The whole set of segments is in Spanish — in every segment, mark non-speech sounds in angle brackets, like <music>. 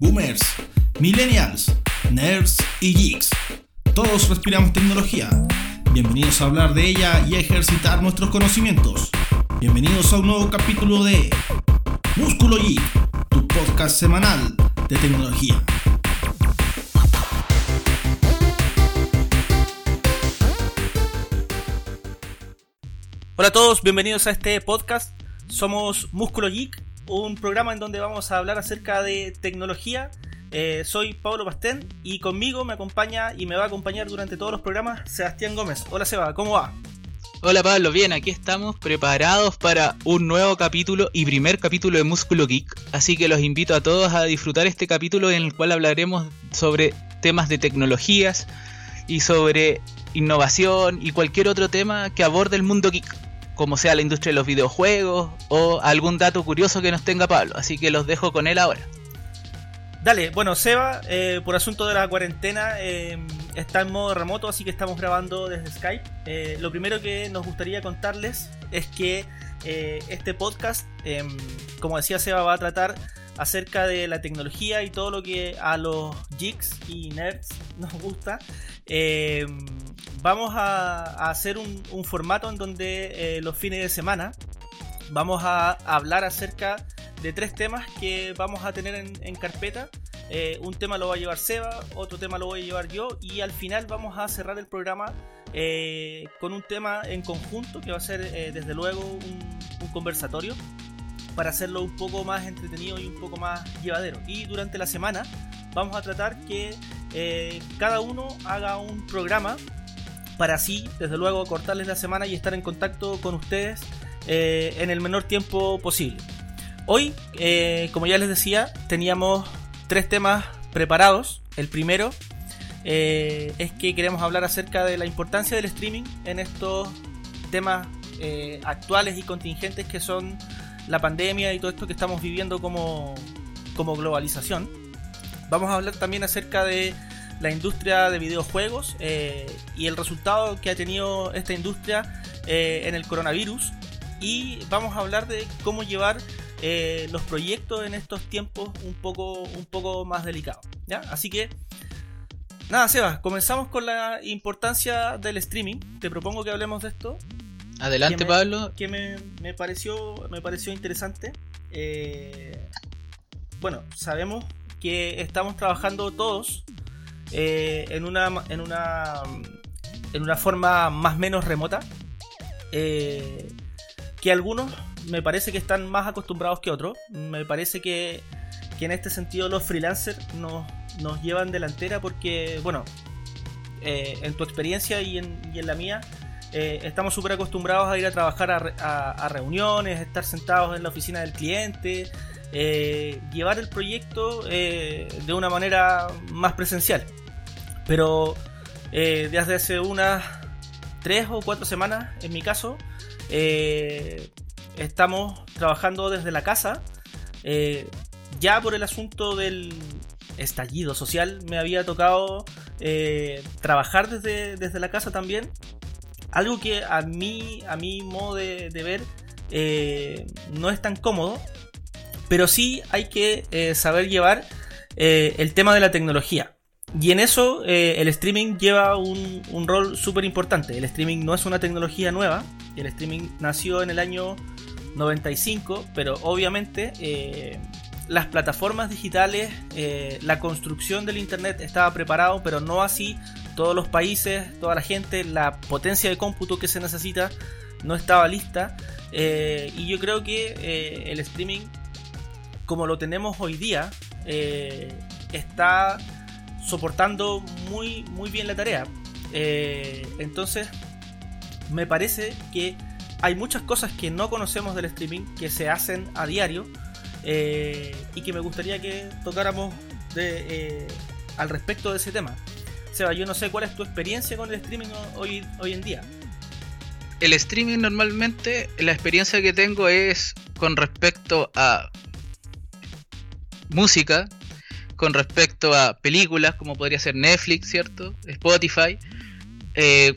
boomers, millennials, nerds y geeks. Todos respiramos tecnología. Bienvenidos a hablar de ella y a ejercitar nuestros conocimientos. Bienvenidos a un nuevo capítulo de Músculo Geek, tu podcast semanal de tecnología. Hola a todos, bienvenidos a este podcast. Somos Músculo Geek, un programa en donde vamos a hablar acerca de tecnología. Eh, soy Pablo Pastén y conmigo me acompaña y me va a acompañar durante todos los programas Sebastián Gómez. Hola Seba, ¿cómo va? Hola Pablo, bien, aquí estamos preparados para un nuevo capítulo y primer capítulo de Músculo Geek. Así que los invito a todos a disfrutar este capítulo en el cual hablaremos sobre temas de tecnologías y sobre innovación y cualquier otro tema que aborde el mundo geek como sea la industria de los videojuegos o algún dato curioso que nos tenga Pablo. Así que los dejo con él ahora. Dale, bueno, Seba, eh, por asunto de la cuarentena, eh, está en modo remoto, así que estamos grabando desde Skype. Eh, lo primero que nos gustaría contarles es que este podcast, como decía Seba, va a tratar acerca de la tecnología y todo lo que a los geeks y nerds <laughs> nos gusta vamos a, hacer un, formato en donde eh, los fines de semana vamos a hablar acerca de tres temas que vamos a tener en, carpeta. Eh, un tema lo va a llevar Seba, otro tema lo voy a llevar yo y al final vamos a cerrar el programa eh, con un tema en conjunto que va a ser desde luego un, conversatorio para hacerlo un poco más entretenido y un poco más llevadero. Y durante la semana vamos a tratar que cada uno haga un programa para así, desde luego, cortarles la semana y estar en contacto con ustedes eh, en el menor tiempo posible. Hoy, eh, como ya les decía, teníamos tres temas preparados. El primero eh, es que queremos hablar acerca de la importancia del streaming en estos temas actuales y contingentes que son la pandemia y todo esto que estamos viviendo como, como globalización. Vamos a hablar también acerca de la industria de videojuegos eh, y el resultado que ha tenido esta industria eh, en el coronavirus. Y vamos a hablar de cómo llevar eh, los proyectos en estos tiempos un poco, un poco más delicados. Así que, nada, Seba, comenzamos con la importancia del streaming. Te propongo que hablemos de esto. Adelante, Pablo. Que me, me, pareció, me pareció interesante. bueno, sabemos que estamos trabajando todos eh, en, una, en, una, en una forma más o menos remota. Eh, que algunos me parece que están más acostumbrados que otros. Me parece que, que en este sentido los freelancers nos, nos llevan delantera porque, bueno, eh, en tu experiencia y en, y en la mía, estamos súper acostumbrados a ir a trabajar a, a, reuniones, estar sentados en la oficina del cliente, llevar el proyecto de una manera más presencial. Pero eh, desde hace unas tres o cuatro semanas, en mi caso, eh, estamos trabajando desde la casa. Eh, ya por el asunto del estallido social, me había tocado trabajar desde, desde la casa también. Algo que a mí, a mi modo de, ver, no es tan cómodo, pero sí hay que saber llevar el tema de la tecnología. Y en eso eh, el streaming lleva un, rol súper importante. El streaming no es una tecnología nueva. El streaming nació en el año 95, pero obviamente eh, las plataformas digitales, eh, la construcción del Internet estaba preparado, pero no así todos los países, toda la gente, la potencia de cómputo que se necesita no estaba lista. y yo creo que el streaming, como lo tenemos hoy día, está soportando muy, muy bien la tarea. Eh, entonces, me parece que hay muchas cosas que no conocemos del streaming que se hacen a diario eh, y que me gustaría que tocáramos eh, al respecto de ese tema. Seba, yo no sé cuál es tu experiencia con el streaming hoy, hoy en día. El streaming normalmente, la experiencia que tengo es con respecto a música, con respecto a películas, como podría ser Netflix, ¿cierto? Spotify. Eh,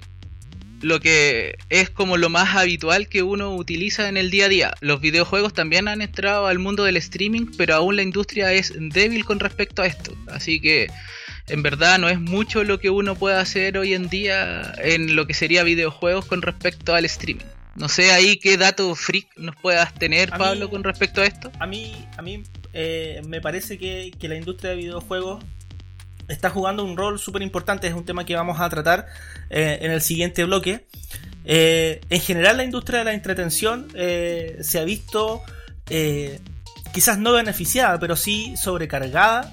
lo que es como lo más habitual que uno utiliza en el día a día. Los videojuegos también han entrado al mundo del streaming, pero aún la industria es débil con respecto a esto. Así que en verdad no es mucho lo que uno puede hacer hoy en día en lo que sería videojuegos con respecto al streaming. No sé ahí qué dato freak nos puedas tener, Pablo, con respecto a esto. A mí, a mí eh, me parece que, la industria de videojuegos está jugando un rol súper importante. Es un tema que vamos a tratar eh, en el siguiente bloque. Eh, en general, la industria de la entretención se ha visto quizás no beneficiada, pero sí sobrecargada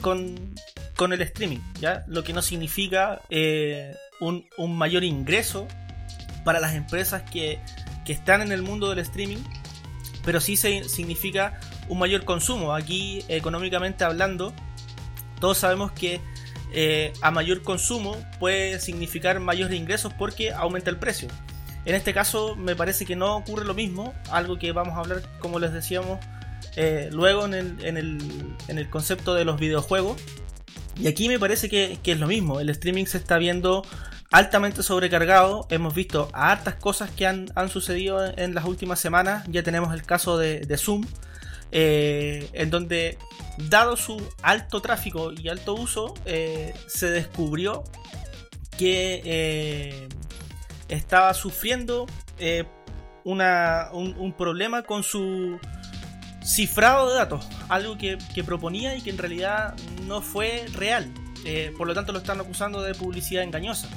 con, con, el streaming. ¿ya? Lo que no significa un, un mayor ingreso para las empresas que, están en el mundo del streaming, pero sí se, significa un mayor consumo. Aquí, económicamente hablando, todos sabemos que eh, a mayor consumo puede significar mayores ingresos porque aumenta el precio. En este caso me parece que no ocurre lo mismo, algo que vamos a hablar, como les decíamos, eh, luego en el, en, el, en el, concepto de los videojuegos. Y aquí me parece que, que, es lo mismo, el streaming se está viendo altamente sobrecargado. Hemos visto hartas cosas que han, sucedido en las últimas semanas. Ya tenemos el caso de, Zoom, eh, en donde, dado su alto tráfico y alto uso, eh, se descubrió que eh, estaba sufriendo una, un, problema con su cifrado de datos, algo que, que proponía y que en realidad no fue real. por lo tanto lo están acusando de publicidad engañosa.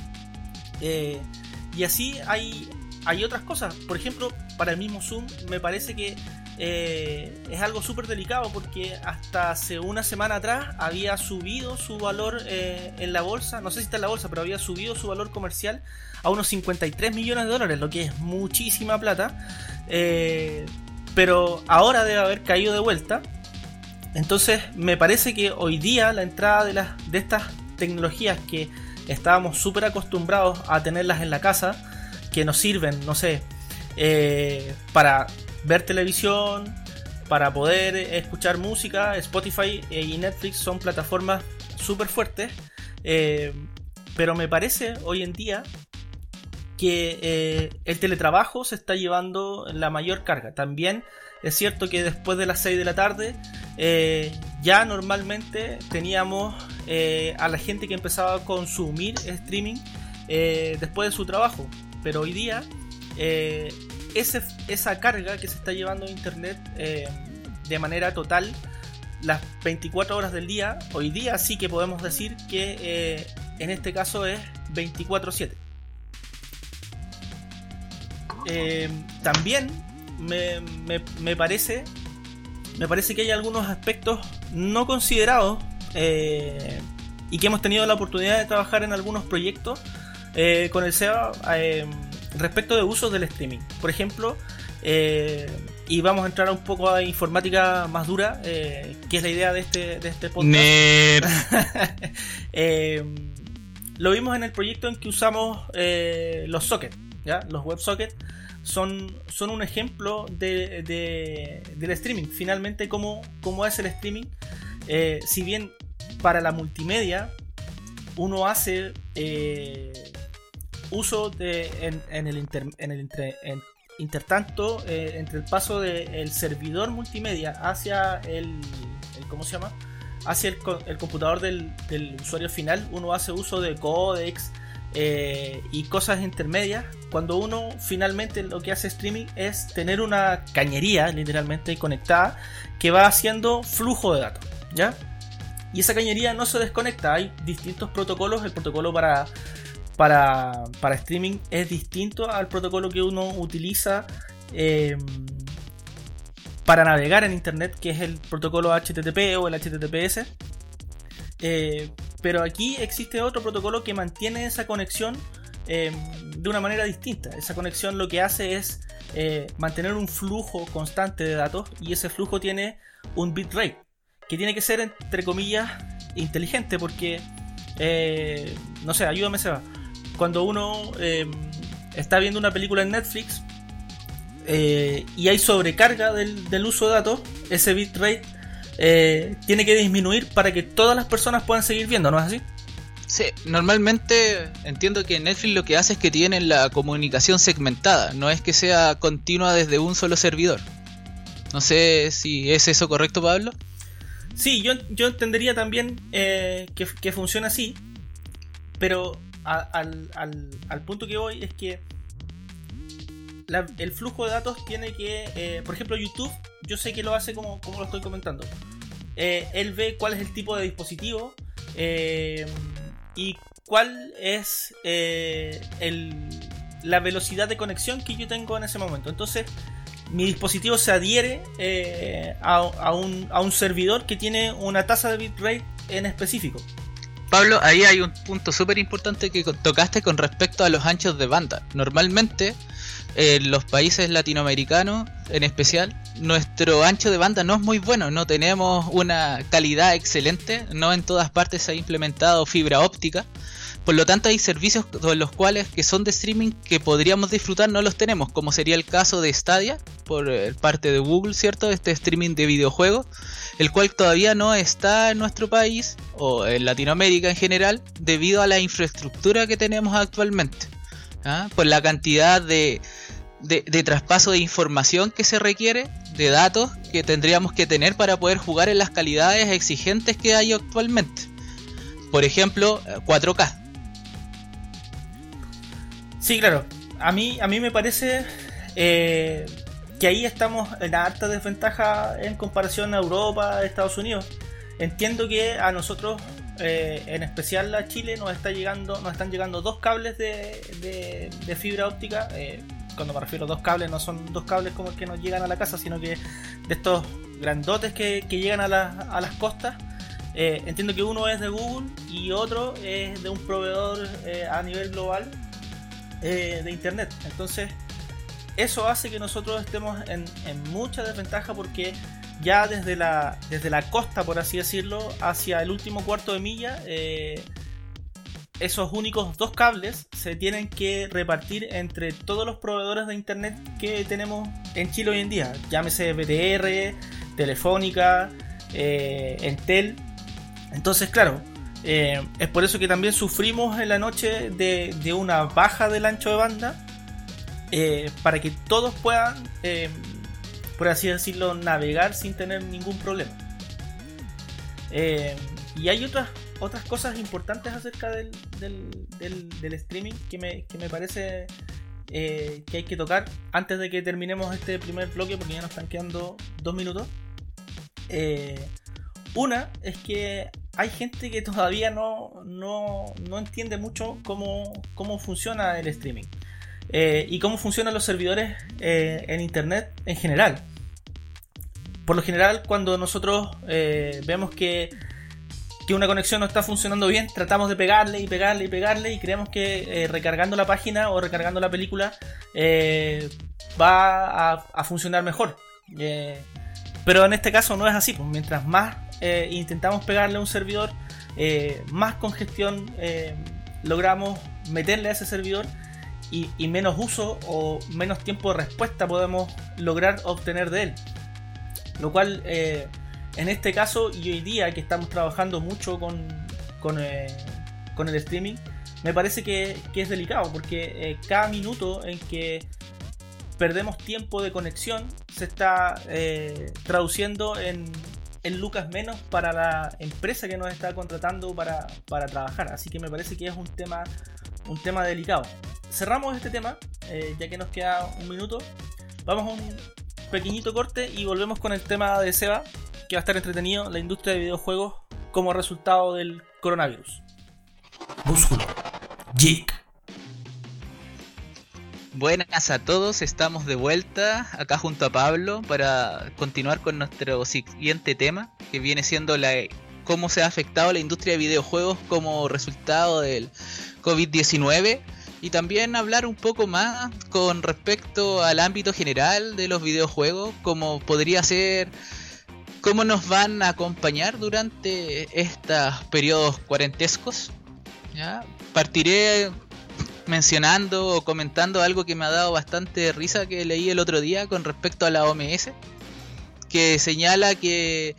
Y así hay, hay otras cosas. Por ejemplo, para el mismo Zoom me parece que eh, es algo súper delicado porque hasta hace una semana atrás había subido su valor eh, en la bolsa, no sé si está en la bolsa, pero había subido su valor comercial a unos 53 millones de dólares, lo que es muchísima plata. pero ahora debe haber caído de vuelta. Entonces me parece que hoy día la entrada de, las, de estas tecnologías que estábamos súper acostumbrados a tenerlas en la casa, que nos sirven, no sé, eh, para ver televisión, para poder escuchar música. Spotify y Netflix son plataformas súper fuertes, eh, pero me parece hoy en día que eh, el teletrabajo se está llevando la mayor carga. También es cierto que después de las 6 de la tarde eh, ya normalmente teníamos a la gente que empezaba a consumir streaming después de su trabajo. Pero hoy día esa carga que se está llevando a internet de manera total las 24 horas del día, hoy día sí que podemos decir que en este caso es 24/7. también me, parece me parece que hay algunos aspectos no considerados eh, y que hemos tenido la oportunidad de trabajar en algunos proyectos eh, con el eh, respecto de usos del streaming. Por ejemplo, y vamos a entrar un poco a informática más dura, que es la idea de este, de este podcast. <laughs> lo vimos en el proyecto en que usamos los sockets, ¿ya? los WebSockets son, son un ejemplo de, del streaming. Finalmente, ¿cómo, cómo es el streaming? Eh, si bien para la multimedia uno hace eh, uso de, en, el, en el intertanto eh, entre el paso del servidor multimedia hacia el, ¿cómo se llama? hacia el, el computador del, del, usuario final uno hace uso de codecs eh, y cosas intermedias, cuando uno finalmente lo que hace streaming es tener una cañería literalmente conectada que va haciendo flujo de datos, ¿ya? Y esa cañería no se desconecta, hay distintos protocolos, el protocolo para, para, para streaming es distinto al protocolo que uno utiliza em, para navegar en internet, que es el protocolo HTTP o el HTTPS. Eh, pero aquí existe otro protocolo que mantiene esa conexión em, de una manera distinta. Esa conexión lo que hace es eh, mantener un flujo constante de datos y ese flujo tiene un bitrate que tiene que ser entre comillas inteligente porque eh, no sé, ayúdame Seba. Cuando uno em, está viendo una película en Netflix eh, y hay sobrecarga del, del uso de datos, ese bitrate eh, tiene que disminuir para que todas las personas puedan seguir viendo, ¿no es así? Sí, normalmente entiendo que Netflix lo que hace es que tienen la comunicación segmentada, no es que sea continua desde un solo servidor. No sé si es eso correcto, Pablo. Sí, yo, yo entendería también eh, que, funciona así, pero al, punto que voy es que el flujo de datos tiene que, eh, por ejemplo, YouTube, yo sé que lo hace como, lo estoy comentando. Eh, él ve cuál es el tipo de dispositivo y cuál es la velocidad de conexión que yo tengo en ese momento. Entonces, mi dispositivo se adhiere eh, a, un, servidor que tiene una tasa de bitrate en específico. Pablo, ahí hay un punto súper importante que tocaste con respecto a los anchos de banda. Normalmente, en los países latinoamericanos en especial, nuestro ancho de banda no es muy bueno, no tenemos una calidad excelente, no en todas partes se ha implementado fibra óptica. Por lo tanto, hay servicios con los cuales que son de streaming que podríamos disfrutar, no los tenemos, como sería el caso de Stadia, por eh, parte de Google, ¿cierto? Este streaming de videojuegos, el cual todavía no está en nuestro país o en Latinoamérica en general, debido a la infraestructura que tenemos actualmente. ¿ah? Por la cantidad de, de traspaso de información que se requiere, de datos que tendríamos que tener para poder jugar en las calidades exigentes que hay actualmente. Por ejemplo, 4K. Sí, claro. A mí, a mí me parece eh, que ahí estamos en alta desventaja en comparación a Europa, Estados Unidos. Entiendo que a nosotros, eh, en especial a Chile, nos está llegando, nos están llegando dos cables de, fibra óptica. Eh, cuando me refiero a dos cables, no son dos cables como que nos llegan a la casa, sino que de estos grandotes que, llegan a, a, las costas. entiendo que uno es de Google y otro es de un proveedor a nivel global eh, de internet. Entonces, eso hace que nosotros estemos en, mucha desventaja porque ya desde la, desde la costa, por así decirlo, hacia el último cuarto de milla, eh, esos únicos dos cables se tienen que repartir entre todos los proveedores de internet que tenemos en Chile hoy en día. Llámese BTR, Telefónica, eh, Entel. Entonces, claro, eh, es por eso que también sufrimos en la noche de, una baja del ancho de banda. Eh, para que todos puedan, eh, por así decirlo, navegar sin tener ningún problema. y hay otras, otras cosas importantes acerca del, del, streaming que me, que me parece que hay que tocar antes de que terminemos este primer bloque porque ya nos están quedando dos minutos. una es que hay gente que todavía no, entiende mucho cómo, funciona el streaming eh, y cómo funcionan los servidores eh, en internet en general. Por lo general, cuando nosotros eh, vemos que, que, una conexión no está funcionando bien, tratamos de pegarle y pegarle y pegarle y creemos que recargando la página o recargando la película va a, funcionar mejor. pero en este caso no es así, pues mientras más eh, intentamos pegarle a un servidor, eh, más congestión eh, logramos meterle a ese servidor y, menos uso o menos tiempo de respuesta podemos lograr obtener de él. Lo cual en este caso y hoy día que estamos trabajando mucho con, con, el streaming, me parece que, que es delicado porque cada minuto en que perdemos tiempo de conexión se está traduciendo en, en lucas menos para la empresa que nos está contratando para, trabajar. Así que me parece que es un tema, un tema delicado. Cerramos este tema, eh, ya que nos queda un minuto. Vamos a un pequeñito corte y volvemos con el tema de Seba, que va a estar entretenido, la industria de videojuegos como resultado del coronavirus. Músculo. Geek. Buenas a todos, estamos de vuelta acá junto a Pablo para continuar con nuestro siguiente tema, que viene siendo la cómo se ha afectado la industria de videojuegos como resultado del COVID-19 y también hablar un poco más con respecto al ámbito general de los videojuegos, como podría ser cómo nos van a acompañar durante estos periodos cuarentescos. ¿Ya? Partiré mencionando o comentando algo que me ha dado bastante risa que leí el otro día con respecto a la OMS, que señala que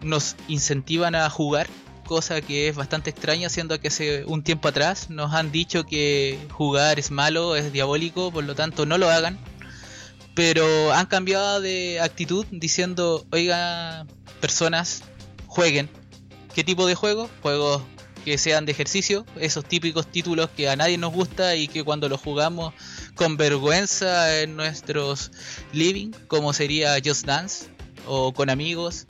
nos incentivan a jugar cosa que es bastante extraña, siendo que hace un tiempo atrás nos han dicho que jugar es malo, es diabólico, por lo tanto no lo hagan. Pero han cambiado de actitud diciendo, oiga, personas, jueguen. ¿Qué tipo de juego? Juegos que sean de ejercicio, esos típicos títulos que a nadie nos gusta y que cuando los jugamos con vergüenza en nuestros living, como sería Just Dance, o con amigos,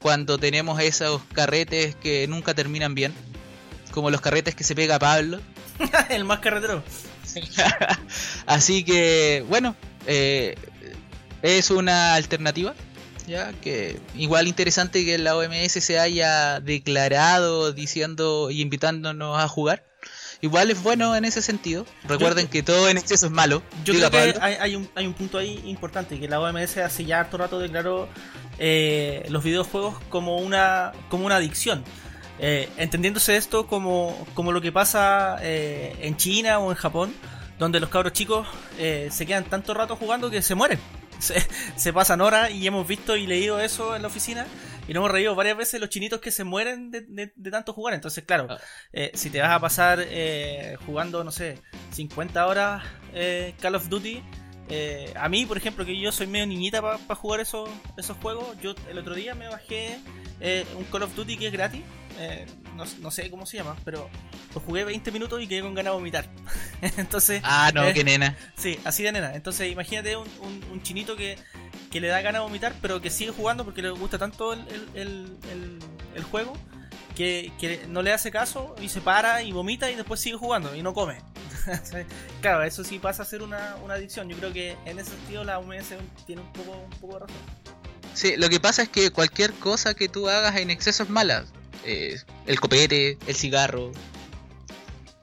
cuando tenemos esos carretes que nunca terminan bien, como los carretes que se pega Pablo. <laughs> el más carretero. <laughs> Así que, bueno, eh, es una alternativa. Ya que igual interesante que la OMS se haya declarado diciendo y invitándonos a jugar. Igual es bueno en ese sentido. Recuerden que todo en exceso es malo. Yo creo que hay, un, hay un punto ahí importante, que la OMS hace ya harto rato declaró eh, los videojuegos como una, como una adicción. Eh, entendiéndose esto como, como lo que pasa eh, en China o en Japón, donde los cabros chicos se quedan tanto rato jugando que se mueren. Se, pasan horas y hemos visto y leído eso en la oficina y nos hemos reído varias veces los chinitos que se mueren de, tanto jugar. Entonces, claro, ah. si te vas a pasar jugando, no sé, 50 horas Call of Duty, eh, a mí, por ejemplo, que yo soy medio niñita para jugar esos, esos juegos, yo el otro día me bajé eh, un Call of Duty que es gratis, eh, no, sé cómo se llama, pero lo jugué 20 minutos y quedé con ganas de vomitar. <laughs> Entonces... Ah, no, qué nena. Sí, así de nena. Entonces imagínate un, un, chinito que, que, le da ganas de vomitar, pero que sigue jugando porque le gusta tanto el, el, el juego que, que, no le hace caso y se para y vomita y después sigue jugando y no come. <laughs> claro, eso sí pasa a ser una, adicción. Yo creo que en ese sentido la OMS tiene un poco, un poco de razón. Sí, lo que pasa es que cualquier cosa que tú hagas en exceso es mala. Eh, el copete, el cigarro,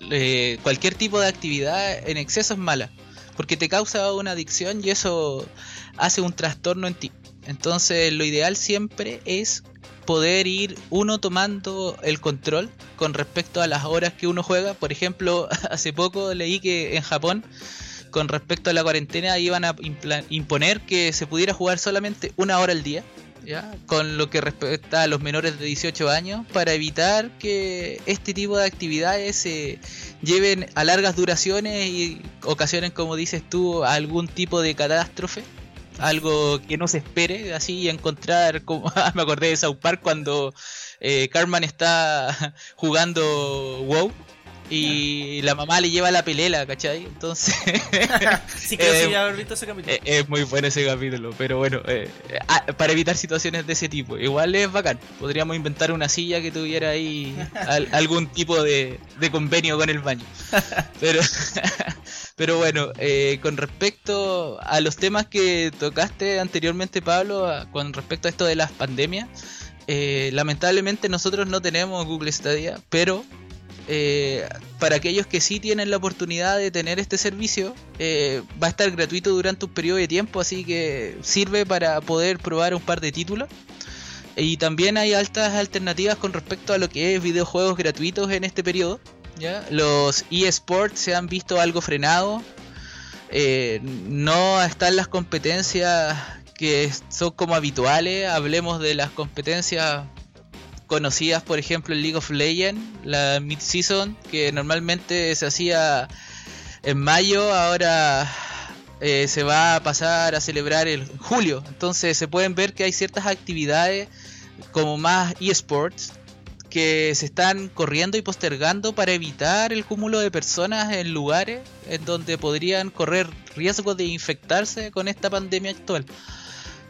eh, cualquier tipo de actividad en exceso es mala. Porque te causa una adicción y eso hace un trastorno en ti. Entonces lo ideal siempre es poder ir uno tomando el control con respecto a las horas que uno juega. Por ejemplo, <laughs> hace poco leí que en Japón, con respecto a la cuarentena, iban a imponer que se pudiera jugar solamente una hora al día. ¿Ya? Con lo que respecta a los menores de 18 años, para evitar que este tipo de actividades se lleven a largas duraciones y ocasionen, como dices tú, algún tipo de catástrofe algo que no se espere, así encontrar, como <laughs> me acordé de South Park cuando eh, Carmen está jugando WoW y la mamá le lleva la pelela, ¿cachai? Entonces... <laughs> sí, creo que <laughs> haber visto ese capítulo. Eh, es muy bueno ese capítulo, pero bueno, eh, ah, para evitar situaciones de ese tipo. Igual es bacán. Podríamos inventar una silla que tuviera ahí <laughs> algún tipo de, de convenio con el baño. Pero... Pero bueno, eh, con respecto a los temas que tocaste anteriormente, Pablo, con respecto a esto de las pandemias, eh, lamentablemente nosotros no tenemos Google Stadia, pero eh, para aquellos que sí tienen la oportunidad de tener este servicio, va a estar gratuito durante un periodo de tiempo, así que sirve para poder probar un par de títulos. Y también hay altas alternativas con respecto a lo que es videojuegos gratuitos en este periodo. Los eSports se han visto algo frenados. Eh, no están las competencias que son como habituales. Hablemos de las competencias conocidas, por ejemplo, en League of Legends, la mid-season, que normalmente se hacía en mayo, ahora eh, se va a pasar a celebrar en julio. Entonces se pueden ver que hay ciertas actividades como más eSports que se están corriendo y postergando para evitar el cúmulo de personas en lugares en donde podrían correr riesgo de infectarse con esta pandemia actual.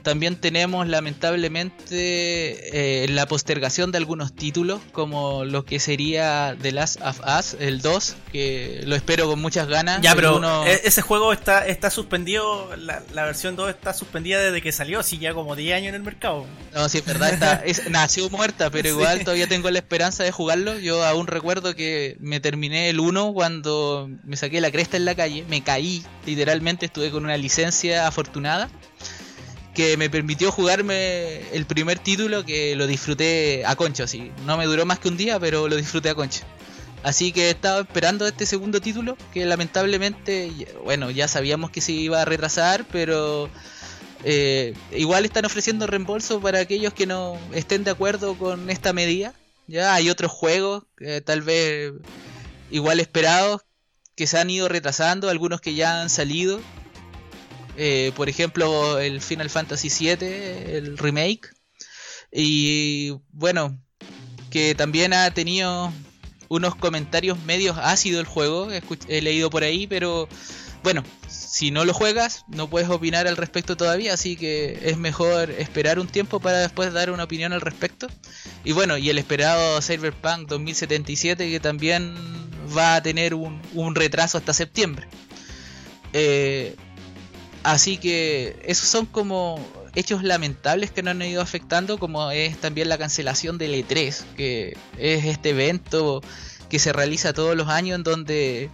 También tenemos lamentablemente eh, la postergación de algunos títulos, como lo que sería The Last of Us, el 2, que lo espero con muchas ganas. Ya, pero e-, ese juego está, está suspendido, la, versión 2 está suspendida desde que salió, así ya como 10 años en el mercado. No, sí, es verdad, está, <laughs> nació muerta, pero igual todavía tengo la esperanza de jugarlo. Yo aún recuerdo que me terminé el 1 cuando me saqué la cresta en la calle, me caí, literalmente estuve con una licencia afortunada que me permitió jugarme el primer título que lo disfruté a concho, así. No me duró más que un día, pero lo disfruté a concho. Así que estaba esperando este segundo título, que lamentablemente, bueno, ya sabíamos que se iba a retrasar, pero eh, igual están ofreciendo reembolso para aquellos que no estén de acuerdo con esta medida. Ya hay otros juegos, eh, tal vez igual esperados, que se han ido retrasando, algunos que ya han salido. Eh, por ejemplo, el Final Fantasy VII, el remake. Y bueno, que también ha tenido unos comentarios medios ácidos el juego, he leído por ahí, pero bueno, si no lo juegas, no puedes opinar al respecto todavía, así que es mejor esperar un tiempo para después dar una opinión al respecto. Y bueno, y el esperado Cyberpunk 2077 que también va a tener un, retraso hasta septiembre. Eh, así que esos son como hechos lamentables que nos han ido afectando, como es también la cancelación del E3, que es este evento que se realiza todos los años en donde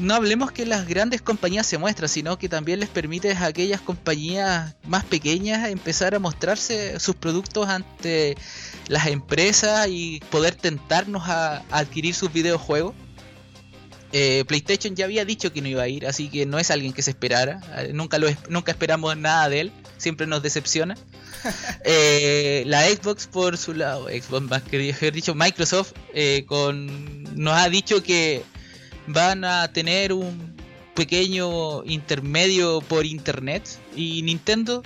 no hablemos que las grandes compañías se muestran, sino que también les permite a aquellas compañías más pequeñas empezar a mostrarse sus productos ante las empresas y poder tentarnos a, adquirir sus videojuegos. Eh, PlayStation ya había dicho que no iba a ir, así que no es alguien que se esperara. Eh, nunca, lo, nunca esperamos nada de él, siempre nos decepciona. <laughs> Eh, la Xbox por su lado, Xbox más que dicho, Microsoft con, nos ha dicho que van a tener un pequeño intermedio por internet y Nintendo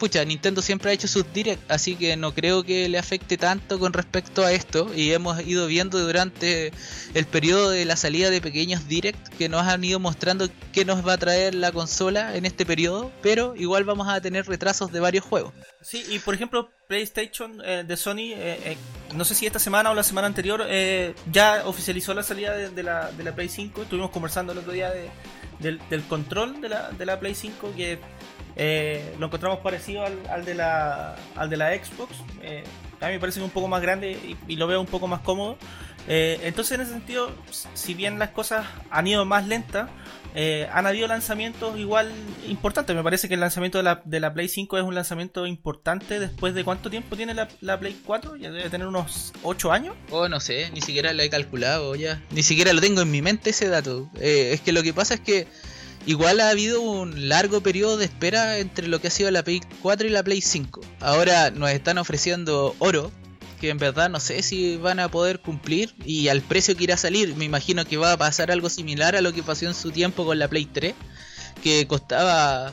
pucha, Nintendo siempre ha hecho sus direct, así que no creo que le afecte tanto con respecto a esto. Y hemos ido viendo durante el periodo de la salida de pequeños direct que nos han ido mostrando qué nos va a traer la consola en este periodo, pero igual vamos a tener retrasos de varios juegos. Sí, y por ejemplo, PlayStation eh, de Sony, eh, eh, no sé si esta semana o la semana anterior, ya oficializó la salida de, la, de la Play 5. Estuvimos conversando el otro día del, del, control de la, de la Play 5 que eh, lo encontramos parecido al, de, la, al de la Xbox. Eh, a mí me parece un poco más grande y, lo veo un poco más cómodo. Eh, entonces, en ese sentido, si bien las cosas han ido más lentas, han habido lanzamientos igual importantes. Me parece que el lanzamiento de la, de la Play 5 es un lanzamiento importante después de cuánto tiempo tiene la, la Play 4? Ya debe tener unos 8 años. Oh, no sé, ni siquiera lo he calculado ya. Ni siquiera lo tengo en mi mente ese dato. es que lo que pasa es que igual ha habido un largo periodo de espera entre lo que ha sido la Play 4 y la Play 5. Ahora nos están ofreciendo oro, que en verdad no sé si van a poder cumplir y al precio que irá a salir. Me imagino que va a pasar algo similar a lo que pasó en su tiempo con la Play 3, que costaba,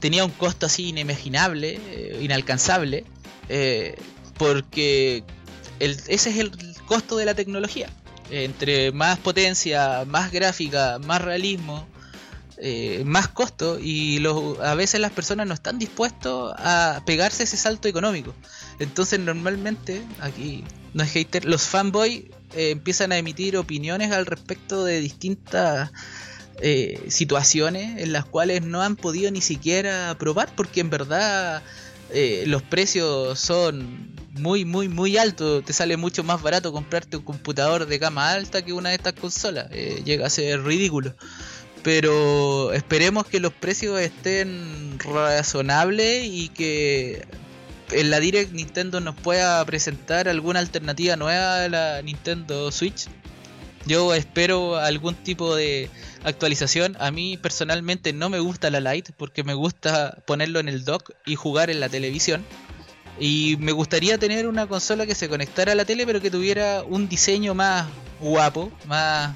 tenía un costo así inimaginable, eh, inalcanzable, eh, porque ese es el costo de la tecnología. Entre más potencia, más gráfica, más realismo, eh, más costo y a veces las personas no están dispuestos a pegarse ese salto económico. Entonces normalmente, aquí no es hater, los fanboys eh, empiezan a emitir opiniones al respecto de distintas eh, situaciones en las cuales no han podido ni siquiera probar porque en verdad los precios son muy muy muy altos. Te sale mucho más barato comprarte un computador de gama alta que una de estas consolas. llega a ser ridículo pero esperemos que los precios estén razonables y que en la Direct Nintendo nos pueda presentar alguna alternativa nueva a la Nintendo Switch. Yo espero algún tipo de actualización. A mí personalmente no me gusta la Lite porque me gusta ponerlo en el dock y jugar en la televisión. Y me gustaría tener una consola que se conectara a la tele pero que tuviera un diseño más guapo, más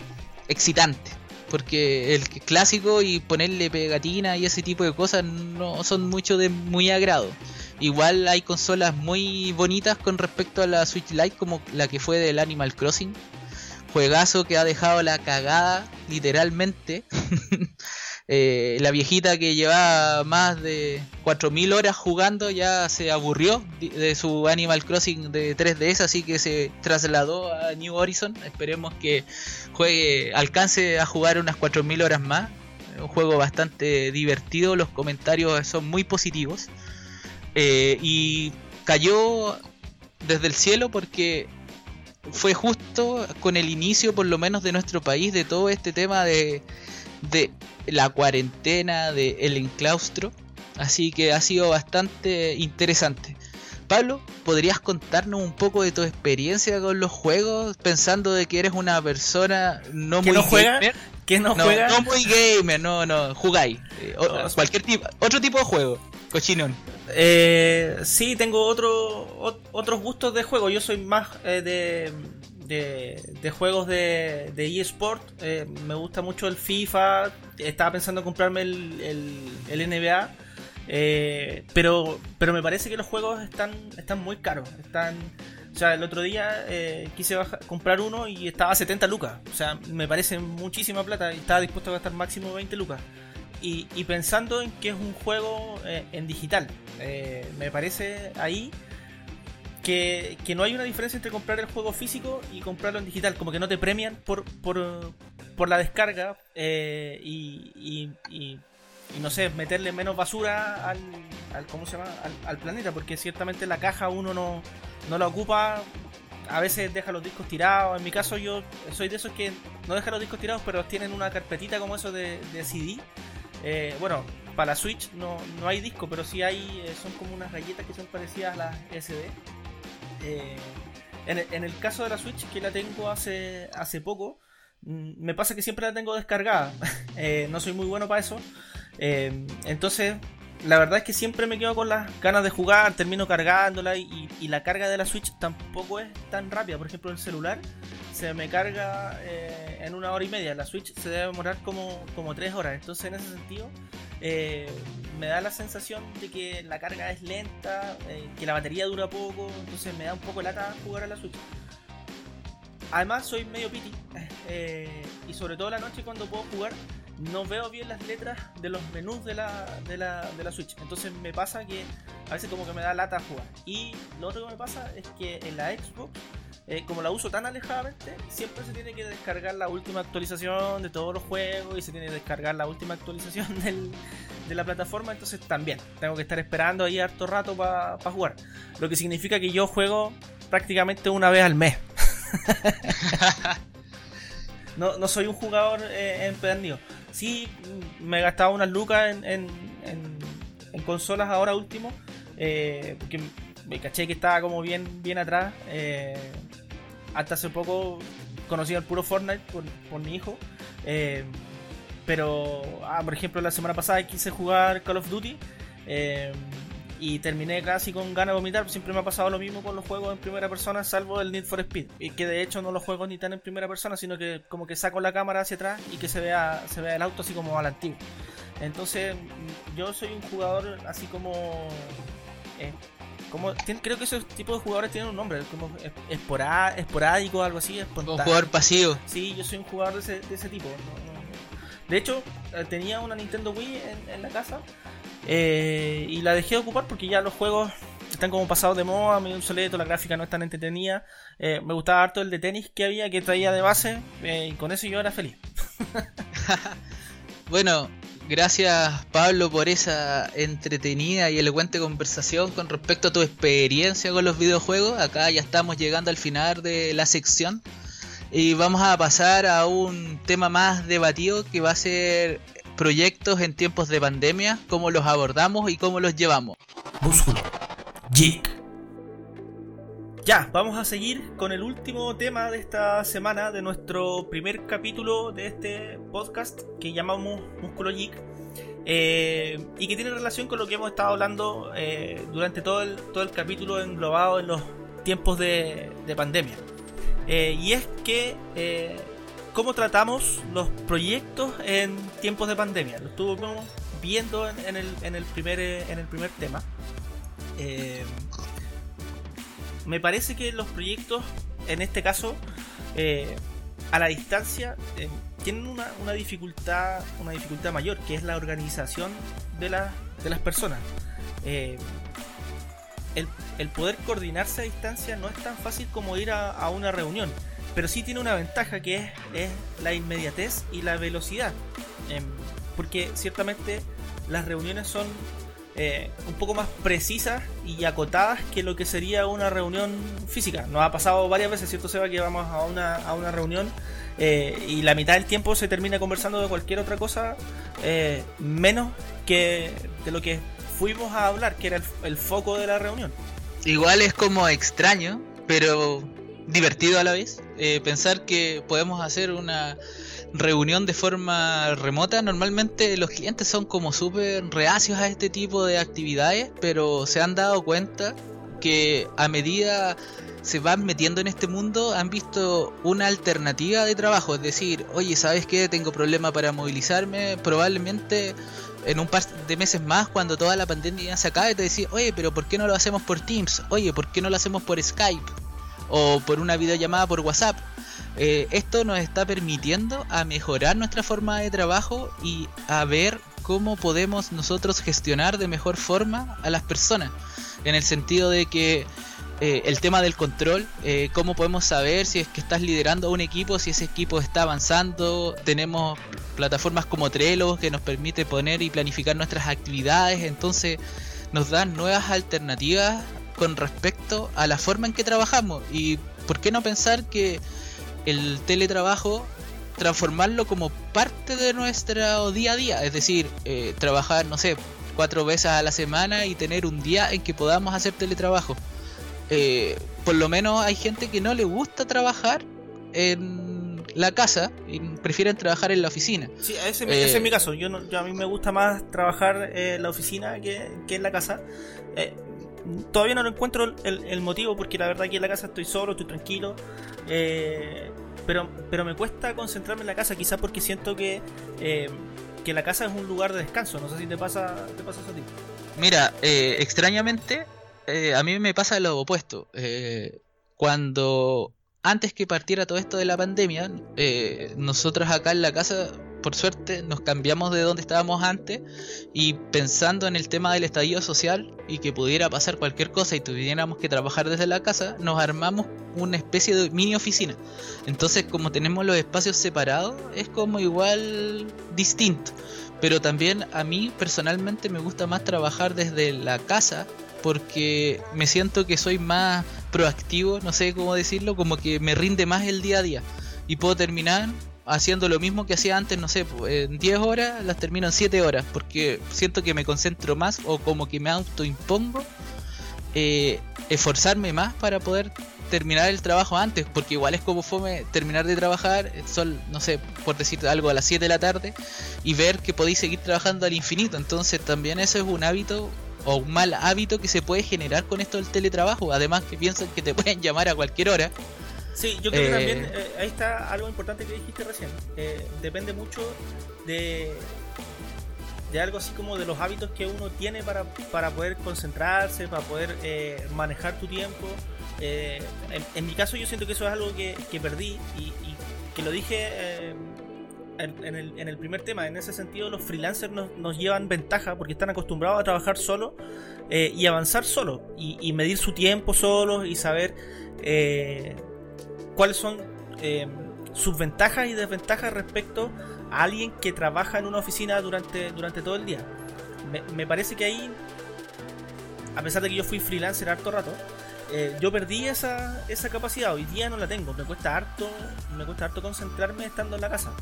excitante porque el clásico y ponerle pegatina y ese tipo de cosas no son mucho de muy agrado. Igual hay consolas muy bonitas con respecto a la Switch Lite como la que fue del Animal Crossing. Juegazo que ha dejado la cagada literalmente. <laughs> Eh, la viejita que llevaba más de 4.000 horas jugando ya se aburrió de su Animal Crossing de 3DS, así que se trasladó a New Horizon. Esperemos que juegue, alcance a jugar unas 4.000 horas más. Un juego bastante divertido, los comentarios son muy positivos. Eh, y cayó desde el cielo porque fue justo con el inicio, por lo menos de nuestro país, de todo este tema de de la cuarentena, de el enclaustro. Así que ha sido bastante interesante. Pablo, ¿podrías contarnos un poco de tu experiencia con los juegos? Pensando de que eres una persona no muy gamer. ¿Que no, no, juega? No muy gamer, no, no, jugáis. Eh, cualquier tipo, otro tipo de juego, cochinón. Eh, sí, tengo otro, otros gustos de juego. Yo soy más eh, de, de, juegos de, de eSport. Eh, me gusta mucho el FIFA. Estaba pensando en comprarme el, el, NBA. Eh, pero, pero me parece que los juegos están, están muy caros. Están, o sea, el otro día eh, quise comprar uno y estaba a 70 lucas. O sea, me parece muchísima plata y estaba dispuesto a gastar máximo 20 lucas. Y, y pensando en que es un juego en digital, me parece ahí que, no hay una diferencia entre comprar el juego físico y comprarlo en digital, como que no te premian por, por, la descarga eh, y, no sé, meterle menos basura al, al ¿cómo se llama? Al, planeta, porque ciertamente la caja uno no, no la ocupa, a veces deja los discos tirados, en mi caso yo soy de esos que no dejan los discos tirados, pero tienen una carpetita como eso de, CD. Eh, bueno, para la Switch no, no hay disco, pero sí hay, eh, son como unas galletas que son parecidas a las SD. Eh, en, el caso de la Switch, que la tengo hace, hace poco, mm, me pasa que siempre la tengo descargada. <laughs> Eh, no soy muy bueno para eso. Eh, entonces, la verdad es que siempre me quedo con las ganas de jugar, termino cargándola y, la carga de la Switch tampoco es tan rápida. Por ejemplo, el celular se me carga en una hora y media. La Switch se debe demorar como, como tres horas. Entonces, en ese sentido, eh, me da la sensación de que la carga es lenta, eh, que la batería dura poco, entonces me da un poco lata jugar a la Switch. Además soy medio piti <laughs> eh, y sobre todo la noche cuando puedo jugar no veo bien las letras de los menús de la, de la, de la Switch. Entonces me pasa que a veces como que me da lata jugar. Y lo otro que me pasa es que en la Xbox eh, como la uso tan alejadamente, siempre se tiene que descargar la última actualización de todos los juegos y se tiene que descargar la última actualización <laughs> de la plataforma, entonces también tengo que estar esperando ahí harto rato para jugar. Lo que significa que yo juego prácticamente una vez al mes. <laughs> no, soy un jugador eh, empedernido. Sí, me he gastado unas lucas en, consolas ahora último, eh, me caché que estaba como bien, bien atrás. Eh, hasta hace poco conocí al puro Fortnite por, mi hijo. Eh, pero, ah, por ejemplo, la semana pasada quise jugar Call of Duty. Eh, y terminé casi con ganas de vomitar. Siempre me ha pasado lo mismo con los juegos en primera persona, salvo el Need for Speed. Y que de hecho no los juego ni tan en primera persona, sino que como que saco la cámara hacia atrás y que se vea, se vea el auto así como al antiguo. Entonces, yo soy un jugador así como creo que esos tipos de jugadores tienen un nombre, como esporádico, algo así. Un jugador pasivo. Sí, yo soy un jugador de ese, tipo. De hecho, eh, tenía una Nintendo Wii en, la casa eh, y la dejé de ocupar porque ya los juegos están como pasados de moda, medio obsoleto, la gráfica no es tan entretenida. Eh, me gustaba harto el de tenis que había, que traía de base, y con eso yo era feliz. <laughs> bueno, Gracias Pablo por esa entretenida y elocuente conversación con respecto a tu experiencia con los videojuegos. Acá ya estamos llegando al final de la sección y vamos a pasar a un tema más debatido que va a ser proyectos en tiempos de pandemia, cómo los abordamos y cómo los llevamos. Músculo. Ya, vamos a seguir con el último tema de esta semana de nuestro primer capítulo de este podcast que llamamos Músculo Geek. Eh, y que tiene relación con lo que hemos estado hablando eh, durante todo el, todo el capítulo englobado en los tiempos de, pandemia. Eh, y es que cómo tratamos los proyectos en tiempos de pandemia. Lo estuvimos viendo en, el, en, el, primer, en el primer tema me parece que los proyectos, en este caso, eh, a la distancia, eh, tienen una, dificultad, una dificultad mayor, que es la organización de, de las personas. Eh, el, poder coordinarse a distancia no es tan fácil como ir a, una reunión, pero sí tiene una ventaja que es, es la inmediatez y la velocidad. Em, porque ciertamente las reuniones son eh, un poco más precisas y acotadas que lo que sería una reunión física. Nos ha pasado varias veces, ¿cierto, Seba? Que vamos a una, a una reunión eh, y la mitad del tiempo se termina conversando de cualquier otra cosa eh, menos que de lo que fuimos a hablar, que era el, foco de la reunión. Igual es como extraño, pero divertido a la vez, pensar que podemos hacer una reunión de forma remota, normalmente los clientes son como súper reacios a este tipo de actividades, pero se han dado cuenta que a medida se van metiendo en este mundo han visto una alternativa de trabajo, es decir, oye, ¿sabes qué? Tengo problema para movilizarme, probablemente en un par de meses más, cuando toda la pandemia se acabe, te decís, oye, pero ¿por qué no lo hacemos por Teams? Oye, ¿por qué no lo hacemos por Skype? O por una videollamada por WhatsApp. Eh, esto nos está permitiendo a mejorar nuestra forma de trabajo y a ver cómo podemos nosotros gestionar de mejor forma a las personas. En el sentido de que eh, el tema del control, eh, cómo podemos saber si es que estás liderando un equipo, si ese equipo está avanzando. Tenemos plataformas como Trello que nos permite poner y planificar nuestras actividades, entonces nos dan nuevas alternativas con respecto a la forma en que trabajamos. Y por qué no pensar que el teletrabajo transformarlo como parte de nuestro día a día, es decir, eh, trabajar, no sé, cuatro veces a la semana y tener un día en que podamos hacer teletrabajo. Eh, por lo menos hay gente que no le gusta trabajar en la casa y prefieren trabajar en la oficina. Sí, ese, es mi eh, caso. Yo, a mí me gusta más trabajar en la oficina que, en la casa. Eh, todavía no lo encuentro el, motivo porque la verdad que en la casa estoy solo, estoy tranquilo. pero, pero me cuesta concentrarme en la casa, quizás porque siento que, que la casa es un lugar de descanso. No sé si te pasa, te pasa eso a ti. Mira, extrañamente eh, a mí me pasa lo opuesto. Eh, cuando antes que partiera todo esto de la pandemia, eh, nosotros acá en la casa, por suerte, nos cambiamos de donde estábamos antes y pensando en el tema del estallido social y que pudiera pasar cualquier cosa y tuviéramos que trabajar desde la casa, nos armamos una especie de mini oficina. Entonces, como tenemos los espacios separados, es como igual distinto. Pero también a mí personalmente me gusta más trabajar desde la casa porque me siento que soy más proactivo, no sé cómo decirlo, como que me rinde más el día a día y puedo terminar haciendo lo mismo que hacía antes, no sé, en 10 horas las termino en 7 horas, porque siento que me concentro más o como que me autoimpongo eh, esforzarme más para poder terminar el trabajo antes, porque igual es como fome terminar de trabajar, son, no sé, por decir algo, a las 7 de la tarde y ver que podéis seguir trabajando al infinito. Entonces también eso es un hábito o un mal hábito que se puede generar con esto del teletrabajo. Además que piensan que te <laughs> pueden llamar a cualquier hora. Sí, yo creo que también eh, eh, ahí está algo importante que dijiste recién. Eh, depende mucho de, de algo así como de los hábitos que uno tiene para, para poder concentrarse, para poder manejar tu tiempo. En, mi caso yo siento que eso es algo que, perdí y, y, que lo dije en, el, primer tema, en ese sentido los freelancers nos, llevan ventaja porque están acostumbrados a trabajar solo eh, y avanzar solo y, medir su tiempo solo y saber eh, cuáles son eh, sus ventajas y desventajas respecto a alguien que trabaja en una oficina durante, durante todo el día. Me, parece que ahí, a pesar de que yo fui freelancer harto rato, yo perdí esa, esa capacidad, hoy día no la tengo, me cuesta harto, me cuesta harto concentrarme estando en la casa.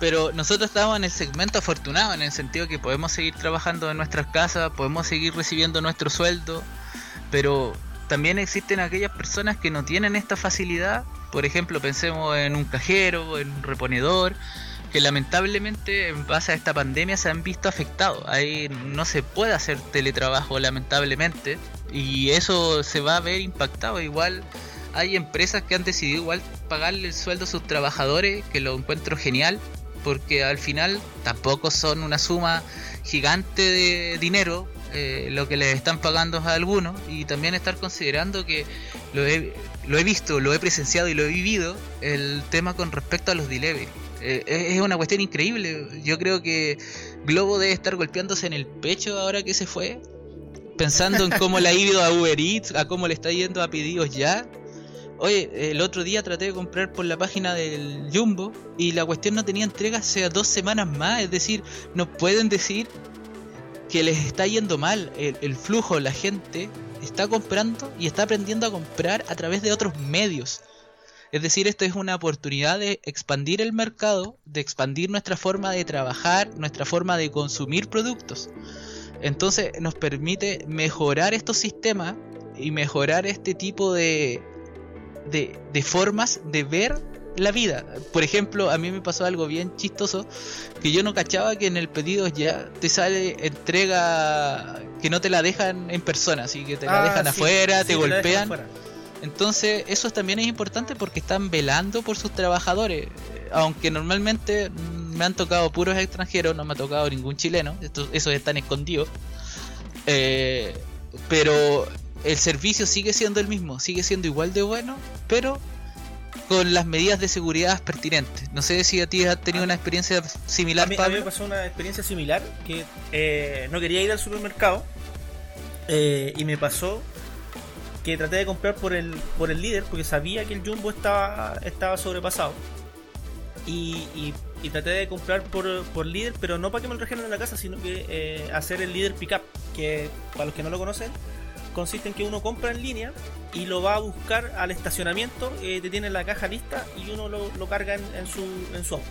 Pero nosotros estamos en el segmento afortunado, en el sentido que podemos seguir trabajando en nuestras casas, podemos seguir recibiendo nuestro sueldo, pero también existen aquellas personas que no tienen esta facilidad. Por ejemplo, pensemos en un cajero, en un reponedor, que lamentablemente en base a esta pandemia se han visto afectados. Ahí no se puede hacer teletrabajo, lamentablemente, y eso se va a ver impactado. Igual hay empresas que han decidido igual pagarle el sueldo a sus trabajadores, que lo encuentro genial, porque al final tampoco son una suma gigante de dinero eh, lo que les están pagando a algunos y también estar considerando que lo he, lo he visto, lo he presenciado y lo he vivido el tema con respecto a los delivery. Eh, es una cuestión increíble. Yo creo que Globo debe estar golpeándose en el pecho ahora que se fue, pensando en cómo le ha ido a Uber Eats, a cómo le está yendo a pedidos ya Oye, el otro día traté de comprar por la página del Jumbo y la cuestión no tenía entrega hace dos semanas más. Es decir, nos pueden decir que les está yendo mal el, flujo, la gente está comprando y está aprendiendo a comprar a través de otros medios. Es decir, esto es una oportunidad de expandir el mercado, de expandir nuestra forma de trabajar, nuestra forma de consumir productos. Entonces nos permite mejorar estos sistemas y mejorar este tipo de, de, formas de ver la vida. Por ejemplo, a mí me pasó algo bien chistoso, que yo no cachaba que en el pedido ya te sale entrega que no te la dejan en persona, así que te la Ah, dejan sí, afuera, sí, te golpean. afuera. Entonces, eso también es importante porque están velando por sus trabajadores. Aunque normalmente me han tocado puros extranjeros, no me ha tocado ningún chileno, estos, esos están escondidos. Eh, pero el servicio sigue siendo el mismo, sigue siendo igual de bueno, pero con las medidas de seguridad pertinentes. No sé si a ti has tenido una experiencia A similar, a mí me pasó una experiencia similar que eh, no quería ir al supermercado eh, y me pasó que traté de comprar por el por el líder porque sabía que el jumbo estaba estaba sobrepasado y, y- y traté de comprar por, por líder pero no para que me lo trajeran a la casa sino que eh, hacer el líder pickup que para los que no lo conocen consiste en que uno compra en línea y lo va a buscar al estacionamiento eh, te tiene la caja lista y uno lo, lo carga en, su en su auto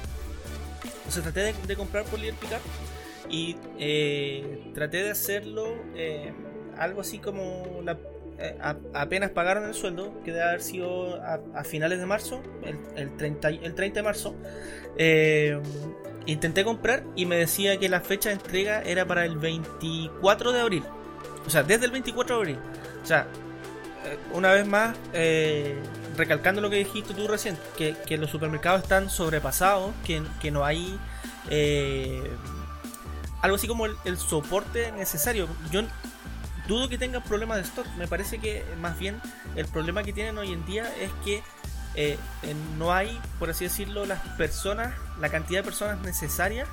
entonces traté de, comprar por Líder Pickup y eh, traté de hacerlo eh, algo así como eh, apenas pagaron el sueldo, que debe haber sido a, finales de marzo, el, el 30, y- el 30 de marzo. intenté comprar y me decía que la fecha de entrega era para el 24 de abril. O sea, desde el 24 de abril. O sea, eh, una vez más, eh, recalcando lo que dijiste tú recién, que, que los supermercados están sobrepasados, que, que no hay eh, algo así como el, soporte necesario. Yo dudo que tengan problemas de stock. Me parece que más bien el problema que tienen hoy en día es que no hay, por así decirlo, las personas, la cantidad de personas necesarias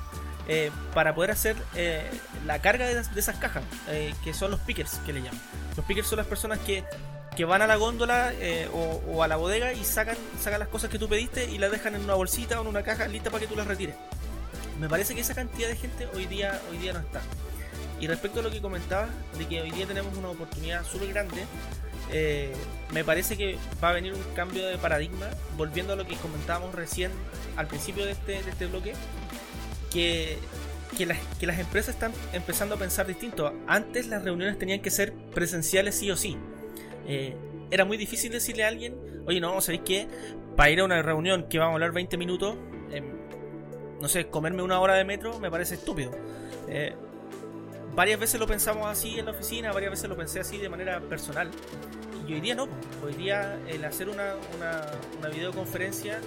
eh, para poder hacer eh, la carga de, esas cajas, eh, que son los pickers, que le llaman. Los pickers son las personas que, que van a la góndola o, a la bodega y sacan, sacan las cosas que tú pediste y las dejan en una bolsita o en una caja lista para que tú las retires. Me parece que esa cantidad de gente hoy día, hoy día no está. Y respecto a lo que comentabas, de que hoy día tenemos una oportunidad súper grande, me parece que va a venir un cambio de paradigma, volviendo a lo que comentábamos recién al principio de este, de este bloque, que, las, que las empresas están empezando a pensar distinto. Antes las reuniones tenían que ser presenciales sí o sí. Eh, era muy difícil decirle a alguien, oye, no, ¿sabéis qué? Para ir a una reunión que vamos a hablar 20 minutos, eh, no sé, comerme una hora de metro me parece estúpido. Eh, varias veces lo pensamos así en la oficina, varias veces lo pensé así de manera personal. Y hoy día no. Hoy día el hacer una, una, videoconferencia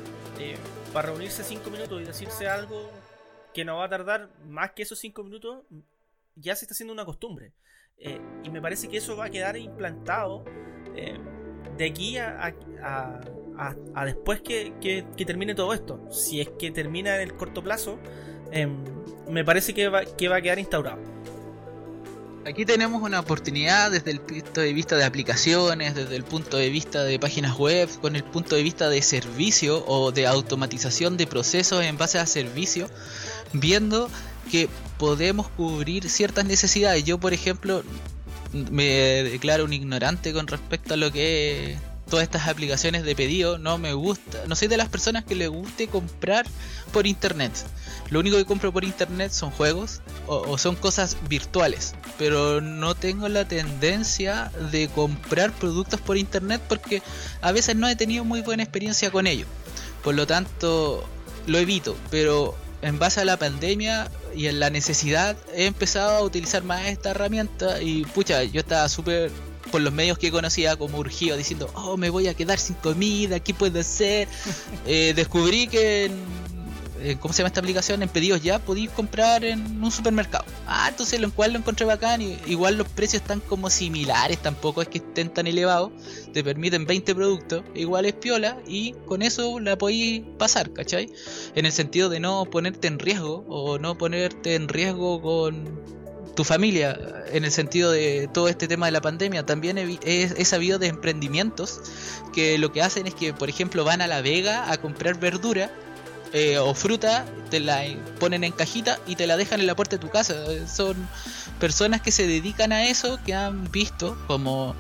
para reunirse 5 minutos y decirse algo que no va a tardar más que esos 5 minutos, ya se está haciendo una costumbre. Eh, y me parece que eso va a quedar implantado eh, de aquí a, a, a, a- después que, que- que termine todo esto. Si es que termina en el corto plazo, em, me parece que va, que va a quedar instaurado. Aquí tenemos una oportunidad desde el punto de vista de aplicaciones, desde el punto de vista de páginas web, con el punto de vista de servicio o de automatización de procesos en base a servicio, viendo que podemos cubrir ciertas necesidades. Yo, por ejemplo, me declaro un ignorante con respecto a lo que es todas estas aplicaciones de pedido. No me gusta, no soy de las personas que le guste comprar por internet. Lo único que compro por internet son juegos o, son cosas virtuales. Pero no tengo la tendencia de comprar productos por internet porque a veces no he tenido muy buena experiencia con ello. Por lo tanto, lo evito. Pero en base a la pandemia y en la necesidad he empezado a utilizar más esta herramienta y pucha, yo estaba súper por los medios que conocía como urgido diciendo, oh, me voy a quedar sin comida, ¿qué puedo hacer? <laughs> Eh, descubrí que en, en- ¿cómo se llama esta aplicación? En pedidos ya podéis comprar en un supermercado. Ah, entonces lo cual lo encontré bacán y igual los precios están como similares, tampoco es que estén tan elevados, te permiten 20 productos, igual es piola y con eso la podéis pasar, ¿cachai? En el sentido de no ponerte en riesgo o no ponerte en riesgo con tu familia, en el sentido de todo este tema de la pandemia. También he, he- he sabido de emprendimientos que lo que hacen es que, por ejemplo, van a la vega a comprar verdura eh, o fruta, te la ponen en cajita y te la dejan en la puerta de tu casa. Son personas que se dedican a eso, que han visto como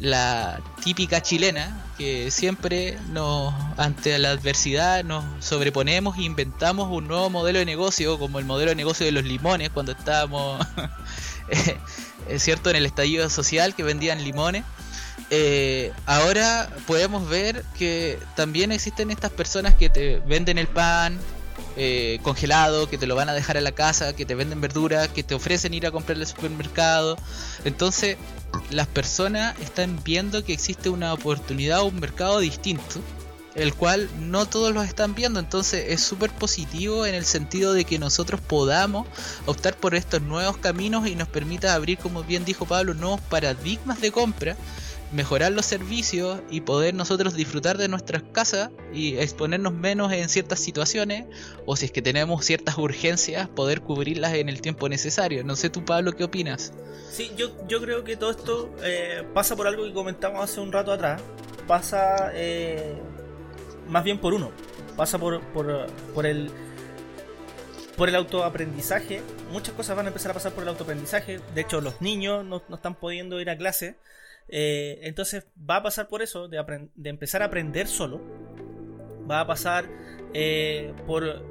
la típica chilena, que siempre nos, ante la adversidad nos sobreponemos e inventamos un nuevo modelo de negocio, como el modelo de negocio de los limones, cuando estábamos, <laughs> eh, cierto, en el estallido social que vendían limones. Eh, ahora podemos ver que también existen estas personas que te venden el pan eh, congelado, que te lo van a dejar a la casa, que te venden verduras, que te ofrecen ir a comprar al supermercado. Entonces, las personas están viendo que existe una oportunidad, un mercado distinto el cual no todos los están viendo. Entonces es súper positivo en el sentido de que nosotros podamos optar por estos nuevos caminos y nos permita abrir, como bien dijo Pablo, nuevos paradigmas de compra, mejorar los servicios y poder nosotros disfrutar de nuestras casas y exponernos menos en ciertas situaciones o si es que tenemos ciertas urgencias, poder cubrirlas en el tiempo necesario. No sé tú, Pablo, ¿qué opinas? Sí, yo, yo creo que todo esto eh, pasa por algo que comentamos hace un rato atrás. Pasa... Eh más bien por uno. Pasa por, por, por el por el autoaprendizaje. Muchas cosas van a empezar a pasar por el autoaprendizaje. De hecho, los niños no, están pudiendo ir a clase. Eh, entonces va a pasar por eso, de, empezar a aprender solo. Va a pasar eh, por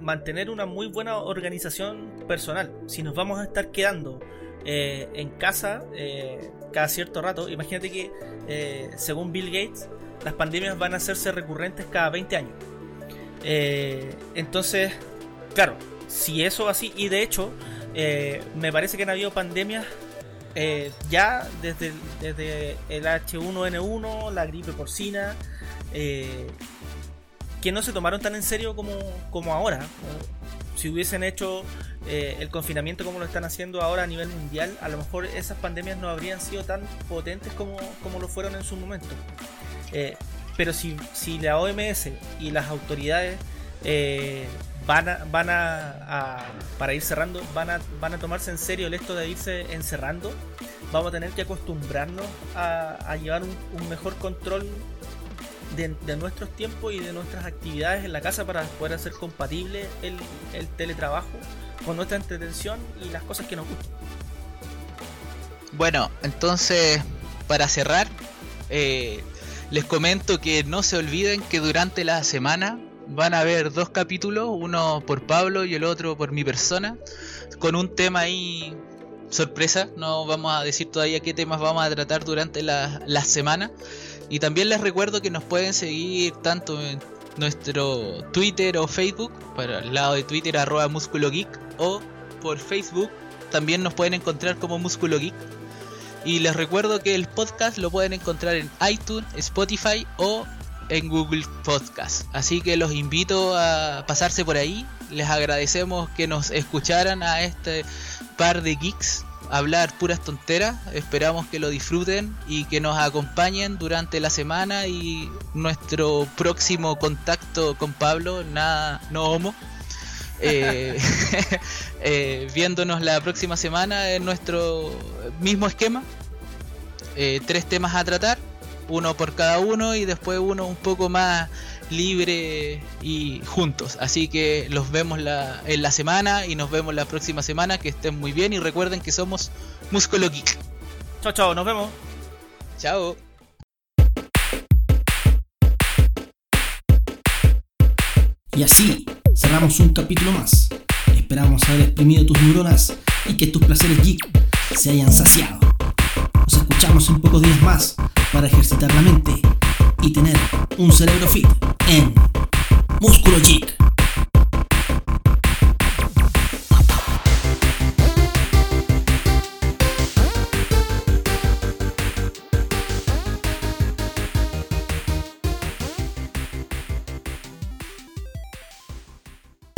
mantener una muy buena organización personal. Si nos vamos a estar quedando eh, en casa cada cierto rato, imagínate que según Bill Gates, las pandemias van a hacerse recurrentes cada 20 años. Entonces, claro, si eso así, y de hecho, me parece que han habido pandemias eh, ya desde, desde, el H1N1, la gripe porcina, que no se tomaron tan en serio como, como ahora. Si hubiesen hecho el confinamiento como lo están haciendo ahora a nivel mundial, a lo mejor esas pandemias no habrían sido tan potentes como, como lo fueron en su momento. Eh, pero si, si la OMS y las autoridades eh, van, a, van a, para ir cerrando, van a, van a tomarse en serio el esto de irse encerrando, vamos a tener que acostumbrarnos a, llevar un, mejor control de, nuestros tiempos y de nuestras actividades en la casa para poder hacer compatible el, el teletrabajo con nuestra entretención y las cosas que nos gustan. Bueno, entonces, para cerrar, eh, les comento que no se olviden que durante la semana van a haber dos capítulos, uno por Pablo y el otro por mi persona, con un tema ahí sorpresa, no vamos a decir todavía qué temas vamos a tratar durante la, semana. Y también les recuerdo que nos pueden seguir tanto en nuestro Twitter o Facebook, para el lado de Twitter arroba Músculo Geek, o por Facebook también nos pueden encontrar como Músculo Geek. Y les recuerdo que el podcast lo pueden encontrar en iTunes, Spotify o en Google Podcast. Así que los invito a pasarse por ahí. Les agradecemos que nos escucharan a este par de geeks hablar puras tonteras. Esperamos que lo disfruten y que nos acompañen durante la semana y nuestro próximo contacto con Pablo, nada, no homo. Eh, <laughs> <laughs> eh, viéndonos la próxima semana en nuestro mismo esquema. Eh, tres temas a tratar, uno por cada uno y después uno un poco más libre y juntos. Así que los vemos la, en la semana y nos vemos la próxima semana. Que estén muy bien y recuerden que somos Músculo Geek. Chao, chao, nos vemos. Chao. Y así cerramos un capítulo más. Esperamos haber exprimido tus neuronas y que tus placeres geek se hayan saciado. Nos escuchamos en pocos días más para ejercitar la mente y tener un cerebro fit en Músculo Geek.